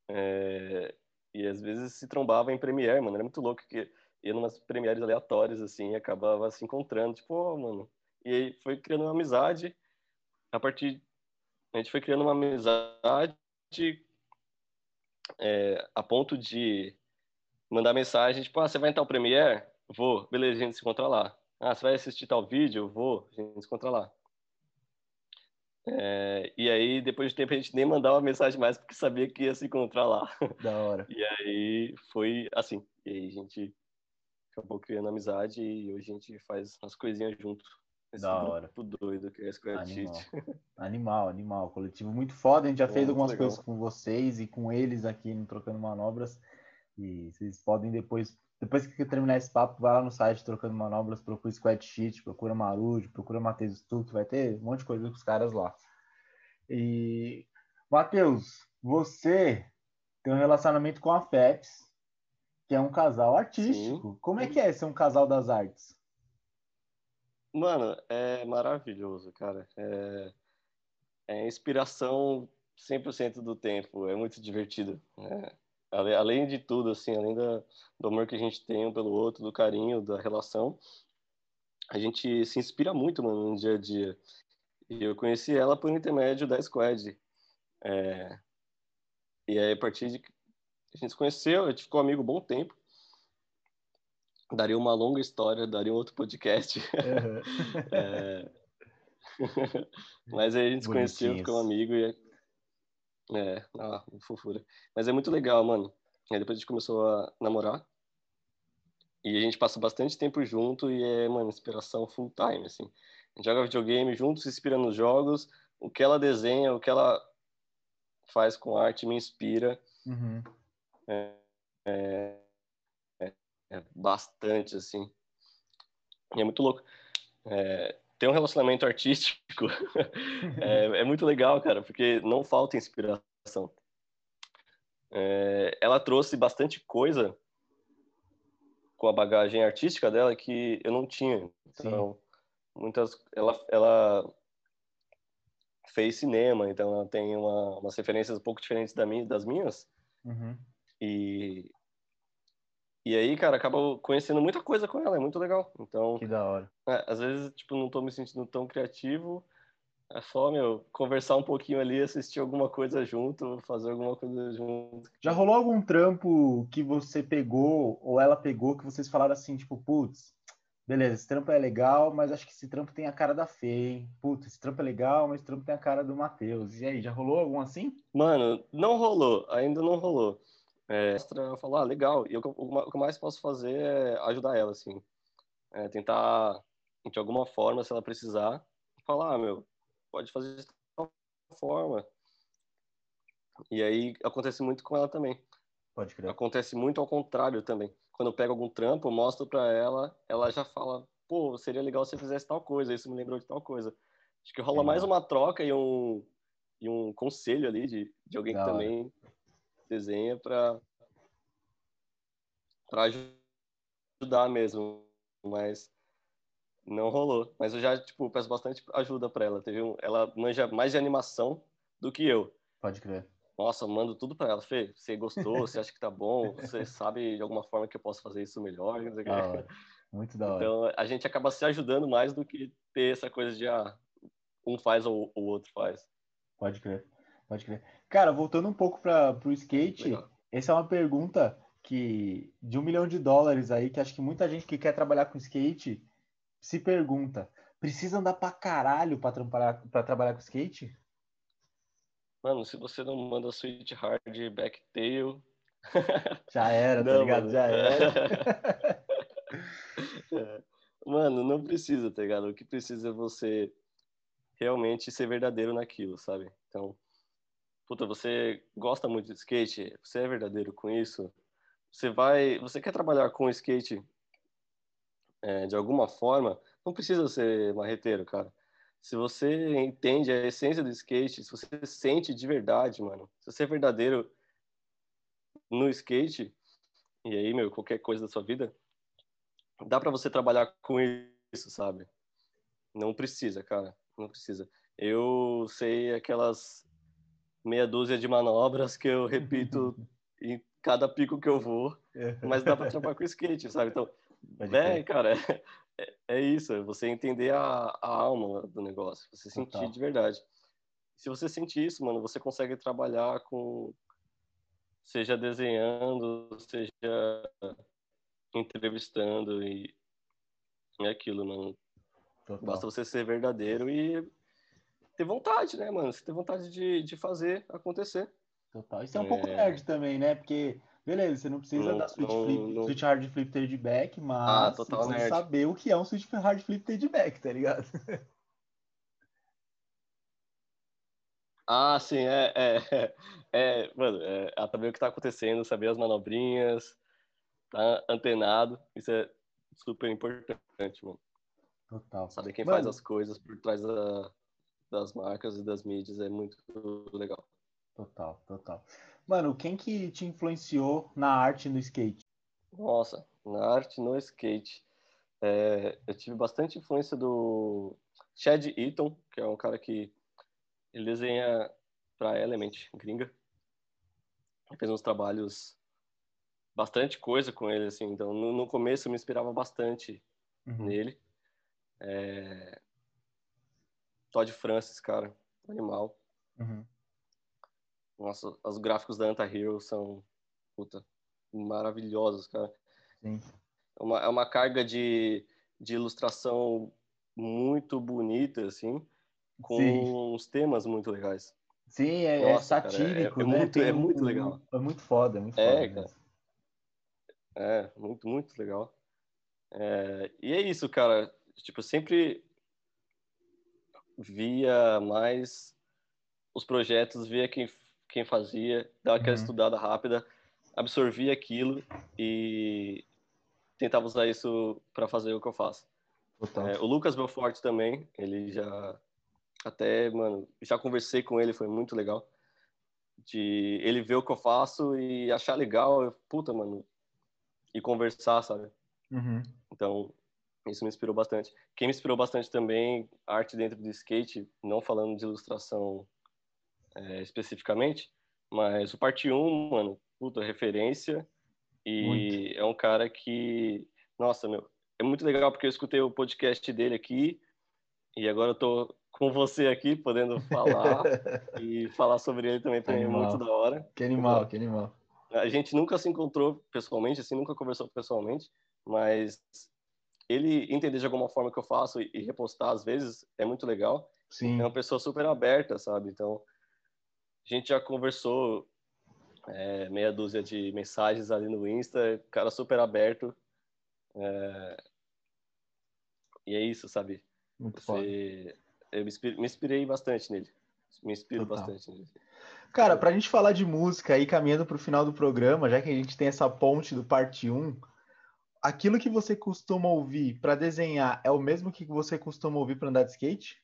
É... E às vezes se trombava em Premiere, mano. Era muito louco que ia numas Premieres aleatórias, assim, e acabava se encontrando. Tipo, oh, mano. E aí foi criando uma amizade. A partir. A gente foi criando uma amizade é, a ponto de mandar mensagem, tipo, ah, você vai entrar o Premiere? Vou. Beleza, a gente se encontra lá. Ah, você vai assistir tal vídeo? Vou. A gente se encontra lá. É, e aí, depois de tempo, a gente nem mandava mensagem mais porque sabia que ia se encontrar lá. [LAUGHS] Da hora. E aí foi assim. E aí a gente acabou criando amizade e hoje a gente faz umas coisinhas junto. Esse da hora. doido que é Square animal. animal, animal. Coletivo muito foda. A gente já é, fez algumas legal. coisas com vocês e com eles aqui no Trocando Manobras. E vocês podem depois depois que terminar esse papo, vai lá no site Trocando Manobras, procura Squad Sheet, procura Marujo, procura Matheus Stuck, vai ter um monte de coisa com os caras lá. E, Matheus, você tem um relacionamento com a FEPS, que é um casal artístico. Sim. Como é que é ser um casal das artes? Mano, é maravilhoso, cara. É, é inspiração 100% do tempo. É muito divertido. É além de tudo, assim, além da, do amor que a gente tem um pelo outro, do carinho, da relação, a gente se inspira muito, mano, no dia a dia. E eu conheci ela por intermédio da Squad. É... E aí, a partir de a gente se conheceu, a gente ficou amigo um bom tempo. Daria uma longa história, daria um outro podcast. Uhum. [LAUGHS] é... [LAUGHS] Mas aí a gente se conheceu, ficou amigo e é, ah, fofura. Mas é muito legal, mano. Aí depois a gente começou a namorar. E a gente passa bastante tempo junto e é, mano, inspiração full time, assim. A gente joga videogame junto, se inspira nos jogos. O que ela desenha, o que ela faz com arte me inspira. Uhum. É, é, é, é, bastante, assim. E é muito louco. É, ter um relacionamento artístico [LAUGHS] é, é, muito legal, cara, porque não falta inspiração. É, ela trouxe bastante coisa com a bagagem artística dela que eu não tinha. Então, Sim. muitas, ela, ela fez cinema, então ela tem uma, umas referências um pouco diferentes da minha, das minhas. Uhum. E, e aí, cara, acabo conhecendo muita coisa com ela, é muito legal. Então, Que da hora. é, às vezes, tipo, não tô me sentindo tão criativo, é só, meu, conversar um pouquinho ali, assistir alguma coisa junto, fazer alguma coisa junto. Já rolou algum trampo que você pegou ou ela pegou que vocês falaram assim, tipo, putz, beleza, esse trampo é legal, mas acho que esse trampo tem a cara da Fê, hein? Putz, esse trampo é legal, mas esse trampo tem a cara do Matheus. E aí, já rolou algum assim? Mano, não rolou, ainda não rolou. É, eu falo, ah, legal, e eu- o que eu mais posso fazer é ajudar ela, assim. É, tentar, de alguma forma, se ela precisar, falar, ah, meu, pode fazer de tal forma. E aí acontece muito com ela também. Pode crer. Acontece muito ao contrário também. Quando eu pego algum trampo, eu mostro pra ela, ela já fala, pô, seria legal se você fizesse tal coisa, isso me lembrou de tal coisa. Acho que rola Legal. mais uma troca e um, e um conselho ali de, de alguém que também desenha pra, pra ajudar mesmo. Mas não rolou. Mas eu já, tipo, peço bastante ajuda pra ela. Teve um, ela manja mais de animação do que eu. Pode crer. Nossa, mando tudo pra ela. Fê, você gostou? Você acha que tá bom? Você [LAUGHS] sabe de alguma forma que eu posso fazer isso melhor? Da. Muito da hora. Então a gente acaba se ajudando mais do que ter essa coisa de ah, um faz ou o outro faz. Pode crer. Pode crer. Cara, voltando um pouco para o skate, Legal. essa é uma pergunta que de um milhão de dólares aí, que acho que muita gente que quer trabalhar com skate se pergunta: precisa andar pra caralho pra trabalhar, pra trabalhar com skate? Mano, se você não manda Sweet Hard Backtail. [LAUGHS] Já era, tá Não, ligado? mano. Já era. [LAUGHS] É. [LAUGHS] Mano, não precisa, tá ligado? O que precisa é você realmente ser verdadeiro naquilo, sabe? Então, puta, você gosta muito de skate, você é verdadeiro com isso, você vai, você quer trabalhar com skate é, de alguma forma, não precisa ser marreteiro, cara. Se você entende a essência do skate, se você sente de verdade, mano, se você é verdadeiro no skate, e aí, meu, qualquer coisa da sua vida, dá pra você trabalhar com isso, sabe? Não precisa, cara, não precisa. Eu sei aquelas meia dúzia de manobras que eu repito [LAUGHS] em cada pico que eu vou, mas dá pra trabalhar com skate, sabe? Então, [LAUGHS] é, crer. cara, é, é isso, é você entender a, a alma do negócio, você Total. sentir de verdade. Se você sentir isso, mano, você consegue trabalhar com, seja desenhando, seja entrevistando e é aquilo, mano. Total. Basta você ser verdadeiro e ter vontade, né, mano? Você ter vontade de, de fazer acontecer. Total. Isso é um pouco É. nerd também, né? Porque, beleza, você não precisa Não- dar switch, não- flip, não- switch hard flip trade back, Ah, mas total você precisa nerd. saber o que é um switch hard flip trade back, tá ligado? [LAUGHS] Ah, sim, é, é, é, é, mano, é, é também o que tá acontecendo, saber as manobrinhas, tá antenado, isso é super importante, mano. Total. Saber quem Mano. faz as coisas por trás da- das marcas e das mídias é muito legal. Total, total. Mano, quem que te influenciou na arte no skate? Nossa, na arte no skate, é, eu tive bastante influência do Chad Eaton, que é um cara que ele desenha para Element, gringa. Ele fez uns trabalhos, bastante coisa com ele, assim. Então, no, no começo eu me inspirava bastante Uhum. nele. É... Todd Francis, cara, animal. Uhum. Nossa, os gráficos da Anta Hero são, puta, maravilhosos, cara. Sim. É uma, é uma carga de, de ilustração muito bonita, assim, com Sim. uns temas muito legais. Sim, é, é Nossa, cara, satírico, é- é né? muito- Tem é muito legal. É muito foda, é muito É, foda. cara. mesmo. É, muito, muito legal. É, e é isso, cara. Tipo, sempre via mais os projetos, via quem, quem fazia, dava aquela Uhum. estudada rápida, absorvia aquilo e tentava usar isso para fazer o que eu faço. É, o Lucas Belfort também, ele já até, mano, já conversei com ele, foi muito legal. De ele ver o que eu faço e achar legal, eu, puta, mano, e conversar, sabe? Uhum. Então, Isso me inspirou bastante. Quem me inspirou bastante também, arte dentro do skate, não falando de ilustração é, especificamente, mas o Parte 1, mano, puta referência. E muito. é um cara que, nossa, meu, é muito legal porque eu escutei o podcast dele aqui e agora eu tô com você aqui, podendo falar [LAUGHS] e falar sobre ele também para mim é muito da hora. Que animal, que animal. A gente nunca se encontrou pessoalmente, assim, nunca conversou pessoalmente, mas ele entender de alguma forma que eu faço e repostar às vezes é muito legal. Sim. É uma pessoa super aberta, sabe? Então, a gente já conversou é, meia dúzia de mensagens ali no Insta, cara super aberto. É... E é isso, sabe? Muito Você... Eu me inspirei bastante nele. Me inspiro Total. bastante nele. Cara, pra gente falar de música aí, caminhando pro final do programa, já que a gente tem essa ponte do parte 1, aquilo que você costuma ouvir para desenhar é o mesmo que você costuma ouvir para andar de skate?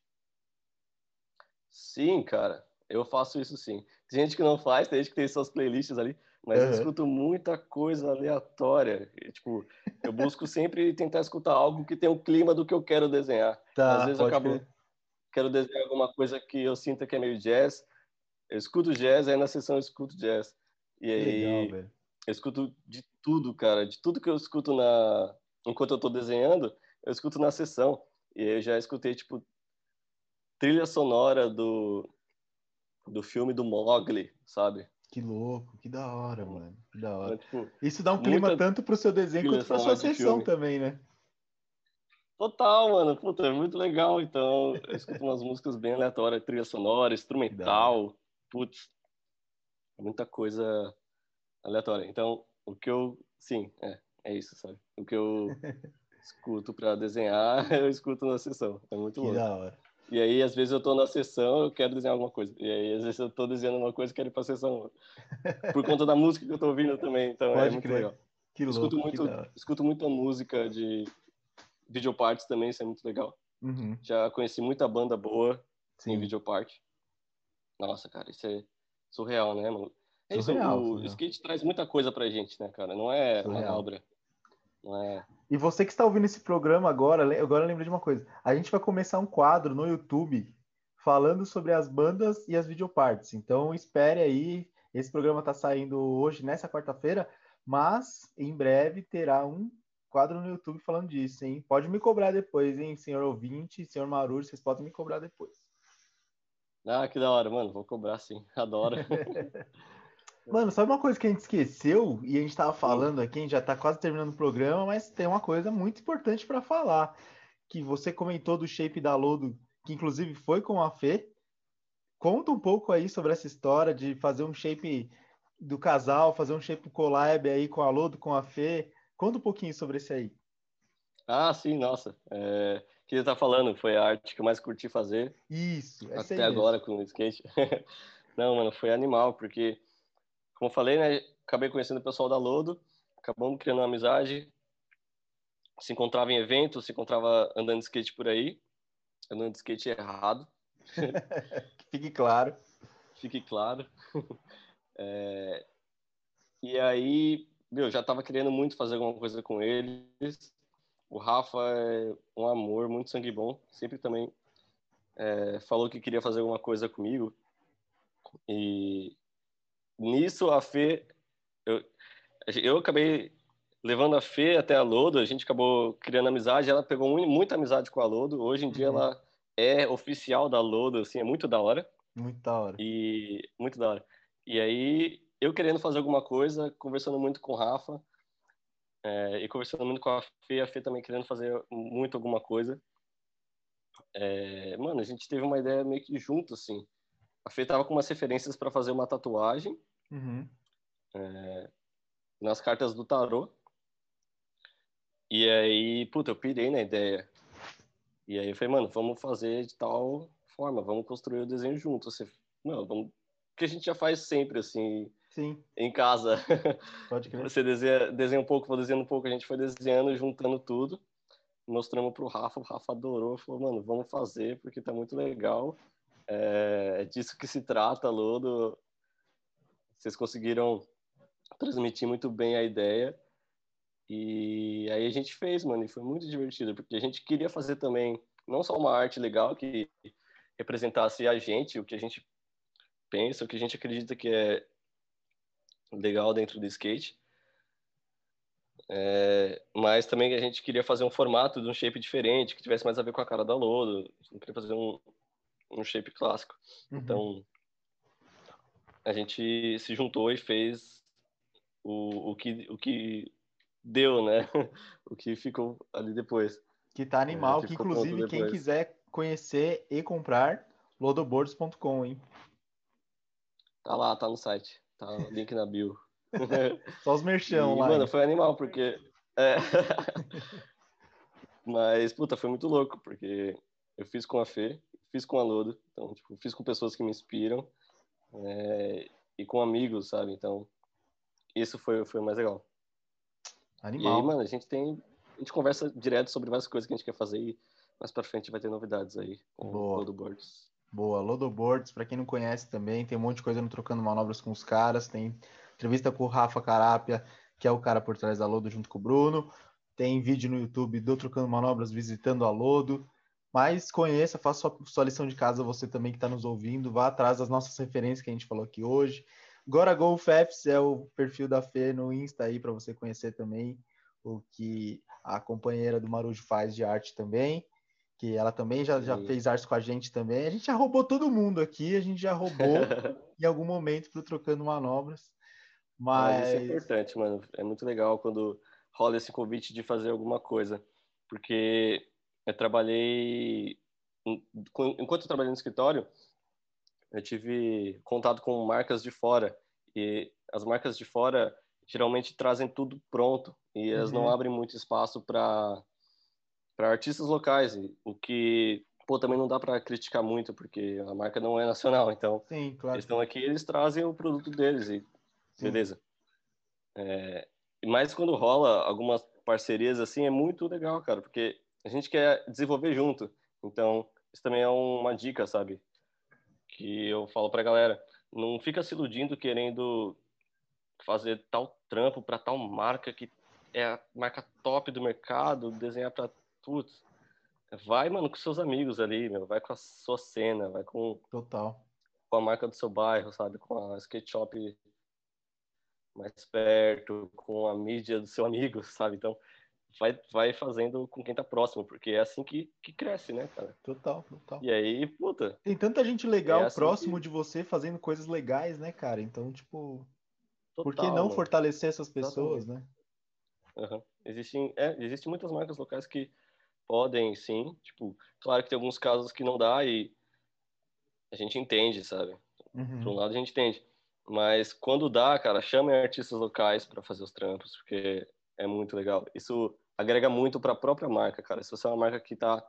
Sim, cara. Eu faço isso sim. Tem gente que não faz, tem gente que tem suas playlists ali, mas uhum. eu escuto muita coisa aleatória. tipo, eu busco sempre tentar escutar algo que tenha o clima do que eu quero desenhar. Tá, Às vezes eu acabo quero desenhar alguma coisa que eu sinta que é meio jazz. Eu escuto jazz, aí na sessão eu escuto jazz. E aí Legal, eu escuto de tudo, cara, de tudo que eu escuto na enquanto eu tô desenhando, eu escuto na sessão. E eu já escutei tipo trilha sonora do do filme do Mogli, sabe? Que louco, que da hora, mano. Que da hora. Tipo, Isso dá um clima tanto pro seu desenho quanto pra sua sessão também, né? Total, mano. Puta, é muito legal. Então, eu escuto umas músicas bem aleatórias, trilha sonora, [LAUGHS] instrumental. Putz, muita coisa aleatória. Então, o que eu. Sim, é, é isso, sabe? O que eu [LAUGHS] escuto pra desenhar, [LAUGHS] eu escuto na sessão. É muito louco. Que da hora. E aí, às vezes, eu tô na sessão, eu quero desenhar alguma coisa. E aí, às vezes, eu tô desenhando uma coisa e quero ir pra sessão. [LAUGHS] Por conta da música que eu tô ouvindo também. Então, é Pode é muito crer. legal. Que louco, escuto muito, escuto muita música de videoparts também, isso é muito legal. Uhum. Já conheci muita banda boa Sim. em videopart. Nossa, cara, isso é surreal, né, mano? É isso, surreal, o surreal. skate traz muita coisa pra gente, né, cara? Não é surreal. obra. Não é... E você que está ouvindo esse programa agora, agora eu lembrei de uma coisa. A gente vai começar um quadro no YouTube falando sobre as bandas e as videopartes. Então espere aí. Esse programa está saindo hoje, nessa quarta-feira, mas em breve terá um quadro no YouTube falando disso, hein? Pode me cobrar depois, hein, senhor ouvinte, senhor Marujo, vocês podem me cobrar depois. Ah, que da hora, mano. Vou cobrar sim. Adoro. [LAUGHS] Mano, sabe uma coisa que a gente esqueceu e a gente tava falando aqui, a gente já tá quase terminando o programa, mas tem uma coisa muito importante para falar, que você comentou do shape da Lodo, que inclusive foi com a Fê. Conta um pouco aí sobre essa história de fazer um shape do casal, fazer um shape collab aí com a Lodo, com a Fê. Conta um pouquinho sobre esse aí. Ah, sim, nossa. É, que você tá falando, foi a arte que eu mais curti fazer. Isso, até agora com o skate. [LAUGHS] Não, mano, foi animal, porque como eu falei, né, acabei conhecendo o pessoal da Lodo, acabamos criando uma amizade, se encontrava em eventos, se encontrava andando de skate por aí, andando de skate errado. [LAUGHS] Fique claro. Fique claro. [LAUGHS] É... E aí, meu, já estava querendo muito fazer alguma coisa com eles. O Rafa é um amor, muito sangue bom. Sempre também é, falou que queria fazer alguma coisa comigo. E nisso a Fê, eu, eu acabei levando a Fê até a Lodo, a gente acabou criando amizade, ela pegou muita amizade com a Lodo, hoje em dia uhum. ela é oficial da Lodo, assim, é muito da hora. Muito da hora. E muito da hora. E aí, eu querendo fazer alguma coisa, conversando muito com o Rafa, é, e conversando muito com a Fê, a Fê também querendo fazer muito alguma coisa. É, mano, a gente teve uma ideia meio que junto, assim. A Fê tava com umas referências para fazer uma tatuagem uhum. é, nas cartas do tarô. E aí, puta, eu pirei na ideia. E aí eu falei, mano, vamos fazer de tal forma, vamos construir o desenho junto. Você, mano, vamos... que a gente já faz sempre, assim, Sim. em casa. Pode crer. [LAUGHS] Você desenha, desenha um pouco, vou desenhando um pouco, a gente foi desenhando, juntando tudo. Mostramos pro Rafa, o Rafa adorou, falou, mano, vamos fazer, porque tá muito legal. É, é disso que se trata, Lodo. Vocês conseguiram transmitir muito bem a ideia. E aí a gente fez, mano, e foi muito divertido, porque a gente queria fazer também não só uma arte legal que representasse a gente, o que a gente pensa, o que a gente acredita que é legal dentro do skate, é, mas também a gente queria fazer um formato de um shape diferente, que tivesse mais a ver com a cara da Lodo. A gente não queria fazer um, um shape clássico. Uhum. Então, a gente se juntou e fez o, o, que, o que deu, né? [LAUGHS] o que ficou ali depois. Que tá animal, é, que, que inclusive quem quiser conhecer e comprar, lodoboards.com, hein? Tá lá, tá no site. Tá link na bio. [LAUGHS] Só os merchão e, lá. Mano, foi animal, porque. É... [LAUGHS] Mas, puta, foi muito louco, porque eu fiz com a Fê, fiz com a Lodo, então, tipo, fiz com pessoas que me inspiram é... e com amigos, sabe? Então, isso foi, foi o mais legal. Animal. E aí, mano, a gente tem. A gente conversa direto sobre várias coisas que a gente quer fazer e mais pra frente vai ter novidades aí com Boa. o Lodo Boards. Boa, Lodo Boards, pra quem não conhece também, tem um monte de coisa no Trocando Manobras com os caras, tem entrevista com o Rafa Carapia, que é o cara por trás da Lodo junto com o Bruno. Tem vídeo no YouTube do Trocando Manobras visitando a Lodo. Mas conheça, faça sua, sua lição de casa, você também que está nos ouvindo, vá atrás das nossas referências que a gente falou aqui hoje. Agora Golf Fs é o perfil da Fê no Insta aí para você conhecer também o que a companheira do Marujo faz de arte também, que ela também já, já fez arte com a gente também. A gente já roubou todo mundo aqui, a gente já roubou [LAUGHS] em algum momento para Trocando Manobras. Mas... Isso é importante, mano. É muito legal quando rola esse convite de fazer alguma coisa. Porque eu trabalhei... Enquanto eu trabalhei no escritório, eu tive contato com marcas de fora. E as marcas de fora geralmente trazem tudo pronto. E elas uhum. não abrem muito espaço para para artistas locais, o que pô, também não dá para criticar muito, porque a marca não é nacional, [LAUGHS] então Sim, claro. eles estão aqui, eles trazem o produto deles e beleza. É, mas quando rola algumas parcerias assim, é muito legal, cara, porque a gente quer desenvolver junto. Então, isso também é uma dica, sabe? Que eu falo pra galera. Não fica se iludindo querendo fazer tal trampo para tal marca que é a marca top do mercado, desenhar para tudo. Vai, mano, com seus amigos ali, meu. Vai com a sua cena, vai com. Total. Com a marca do seu bairro, sabe? Com a skate shop mais perto, com a mídia do seu amigo, sabe? Então, vai, vai fazendo com quem tá próximo, porque é assim que, que cresce, né, cara? Total, total. E aí, puta. Tem tanta gente legal é assim próximo que... de você fazendo coisas legais, né, cara? Então, tipo. Total, por que não mano. fortalecer essas pessoas, né? Uhum. Existem, é, existem muitas marcas locais que podem, sim. Tipo, claro que tem alguns casos que não dá e a gente entende, sabe? Uhum. Por um lado a gente entende. Mas quando dá, cara, chamem artistas locais para fazer os trampos, porque é muito legal. Isso agrega muito para a própria marca, cara. Se você é uma marca que está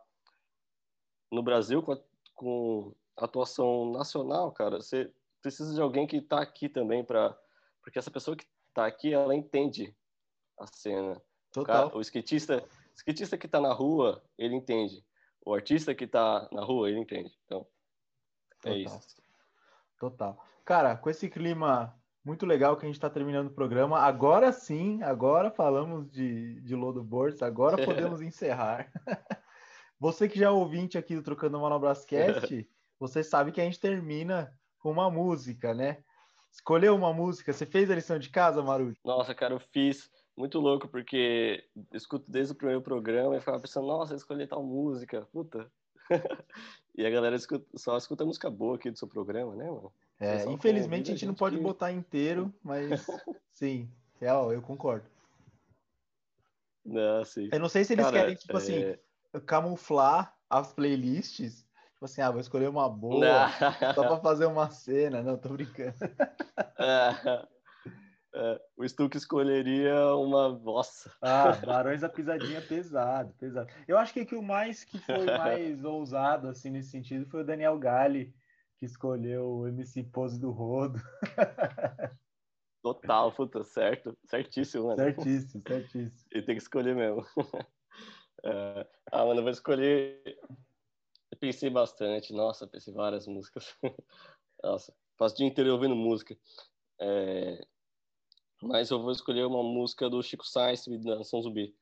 no Brasil com, a, com atuação nacional, cara, você precisa de alguém que está aqui também para, porque essa pessoa que está aqui, ela entende a cena. Total. O, cara, o skatista, o skatista que está na rua, ele entende. O artista que está na rua, ele entende. Então, é Total. é isso. Total. Cara, com esse clima muito legal que a gente está terminando o programa, agora sim, agora falamos de, de Lodo Boards, agora [LAUGHS] podemos encerrar. [LAUGHS] Você que já é ouvinte aqui do Trocando Manobrascast, [LAUGHS] você sabe que a gente termina com uma música, né? Escolheu uma música, você fez a lição de casa, Maru? Nossa, cara, eu fiz muito louco, porque eu escuto desde o primeiro programa e ficava pensando, nossa, eu escolhi tal música, puta. e a galera escuta, só escuta música boa aqui do seu programa, né, mano? É, infelizmente a gente, não pode que... botar inteiro, mas [LAUGHS] sim, real, eu concordo. Não, sim. Eu não sei se eles Cara, querem, tipo assim, é... assim, camuflar as playlists. Tipo assim, ah, vou escolher uma boa não. só pra fazer uma cena. Não, tô brincando. [LAUGHS] É, é, o Stuck escolheria uma. Nossa. Ah, Barões da Pisadinha pesado, pesado. Eu acho que, que o mais que foi mais [LAUGHS] ousado, assim, nesse sentido, foi o Daniel Galli que escolheu o MC Pose do Rodo. [LAUGHS] Total, puta, certo. Certíssimo, mano. Certíssimo, certíssimo. Ele tem que escolher mesmo. [LAUGHS] É, ah, mano, eu vou escolher. Eu pensei bastante, nossa, pensei várias músicas. [LAUGHS] nossa, passo o dia inteiro ouvindo música. É... mas eu vou escolher uma música do Chico Sainz da Nação Zumbi,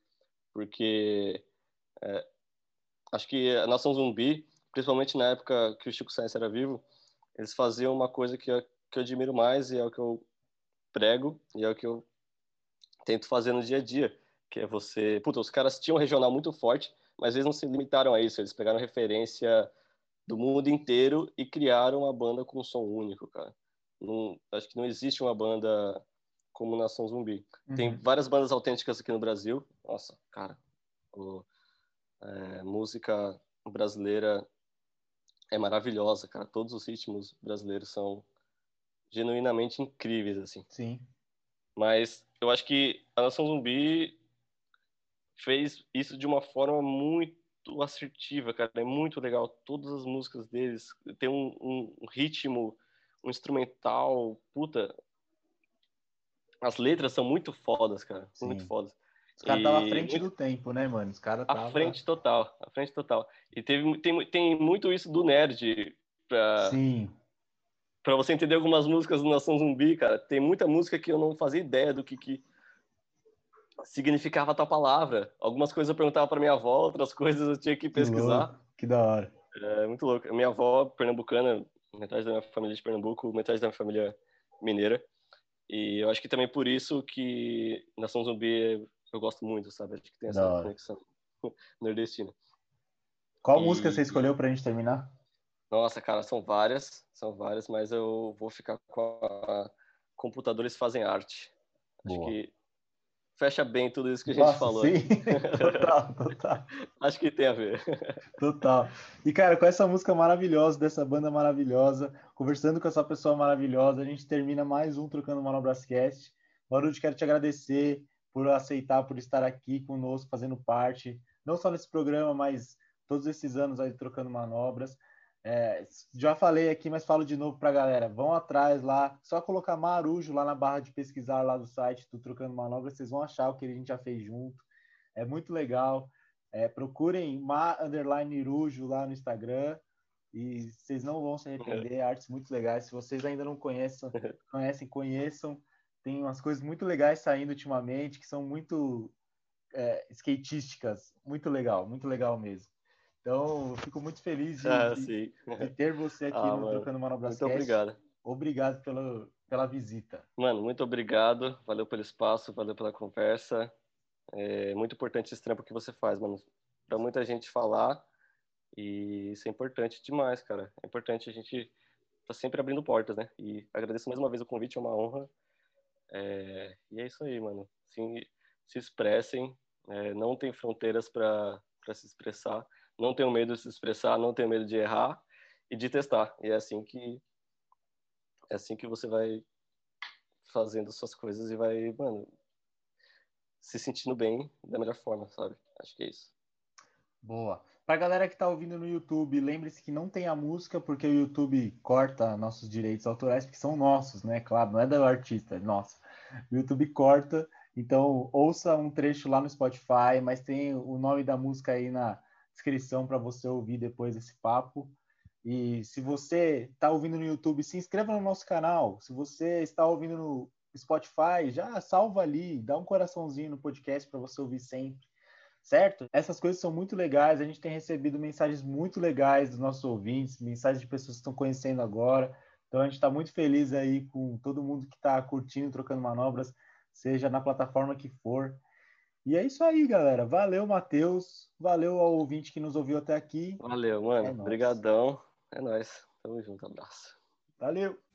porque é, acho que a Nação Zumbi, principalmente na época que o Chico Sainz era vivo, eles faziam uma coisa que eu, que eu admiro mais e é o que eu prego e é o que eu tento fazer no dia a dia, que é você... Puta, os caras tinham um regional muito forte, mas eles não se limitaram a isso, eles pegaram referência do mundo inteiro e criaram uma banda com um som único, cara. Não, acho que não existe uma banda como Nação Zumbi. Uhum. Tem várias bandas autênticas aqui no Brasil. Nossa, cara, o, é, música brasileira é maravilhosa, cara. Todos os ritmos brasileiros são genuinamente incríveis, assim. Sim. Mas eu acho que a Nação Zumbi fez isso de uma forma muito assertiva, cara. É muito legal. Todas as músicas deles têm um, um, um ritmo, um instrumental. Puta. As letras são muito fodas, cara. Sim. Muito fodas. Os caras estavam à frente do tempo, né, mano? Os caras estavam. À frente total, à frente total. E teve, tem, tem muito isso do nerd pra. Sim. Pra você entender algumas músicas do Nação Zumbi, cara. Tem muita música que eu não fazia ideia do que, que significava tal palavra. Algumas coisas eu perguntava para minha avó, outras [LAUGHS] coisas eu tinha que pesquisar. Que, que da hora. É muito louco. Minha avó, pernambucana, metade da minha família é de Pernambuco, metade da minha família é mineira. E eu acho que também por isso que Nação Zumbi eu gosto muito, sabe? Acho que tem essa conexão [LAUGHS] nordestina. Qual e... música você escolheu pra gente terminar? Nossa, cara, são várias, são várias, mas eu vou ficar com a Computadores Fazem Arte. Boa. Acho que fecha bem tudo isso que a gente Nossa, falou. Sim, [LAUGHS] total, total. [LAUGHS] Acho que tem a ver. Total. E, cara, com essa música maravilhosa, dessa banda maravilhosa, conversando com essa pessoa maravilhosa, a gente termina mais um Trocando Manobrascast. Baruch, quero te agradecer por aceitar, por estar aqui conosco, fazendo parte, não só nesse programa, mas todos esses anos aí trocando manobras. É, já falei aqui, mas falo de novo para a galera. Vão atrás lá, só colocar Marujo lá na barra de pesquisar lá do site do Trocando Manobras, vocês vão achar o que a gente já fez junto. É muito legal. É, procurem Ma Underline Irujo lá no Instagram e vocês não vão se arrepender. Artes muito legais. Se vocês ainda não [LAUGHS] conhecem, conheçam. Tem umas coisas muito legais saindo ultimamente que são muito é, skatísticas. Muito legal, muito legal mesmo. Então, fico muito feliz de, ah, de, de ter você aqui [LAUGHS] ah, no mano, Trocando Manobras Muito obrigado. Obrigado pela, pela visita. Mano, muito obrigado. Valeu pelo espaço, valeu pela conversa. É muito importante esse trampo que você faz, mano. Pra muita gente falar. E isso é importante demais, cara. É importante a gente tá sempre abrindo portas, né? E agradeço mais uma vez o convite, é uma honra. É... E é isso aí, mano. Sim, se expressem. É, não tem fronteiras para se expressar não tenho medo de se expressar, não tenho medo de errar e de testar. E é assim que é assim que você vai fazendo suas coisas e vai, mano, se sentindo bem da melhor forma, sabe? Acho que é isso. Boa. Pra galera que tá ouvindo no YouTube, lembre-se que não tem a música porque o YouTube corta nossos direitos autorais, que são nossos, né? Claro, não é do artista, é nosso. O YouTube corta, então ouça um trecho lá no Spotify, mas tem o nome da música aí na, descrição para você ouvir depois esse papo. E se você está ouvindo no YouTube, se inscreva no nosso canal. Se você está ouvindo no Spotify, já salva ali, dá um coraçãozinho no podcast para você ouvir sempre, certo? Essas coisas são muito legais. A gente tem recebido mensagens muito legais dos nossos ouvintes, mensagens de pessoas que estão conhecendo agora. Então a gente está muito feliz aí com todo mundo que está curtindo, trocando manobras, seja na plataforma que for. E é isso aí, galera. Valeu, Matheus. Valeu ao ouvinte que nos ouviu até aqui. Valeu, mano. É Obrigadão. É nóis. Tamo junto. Abraço. Valeu.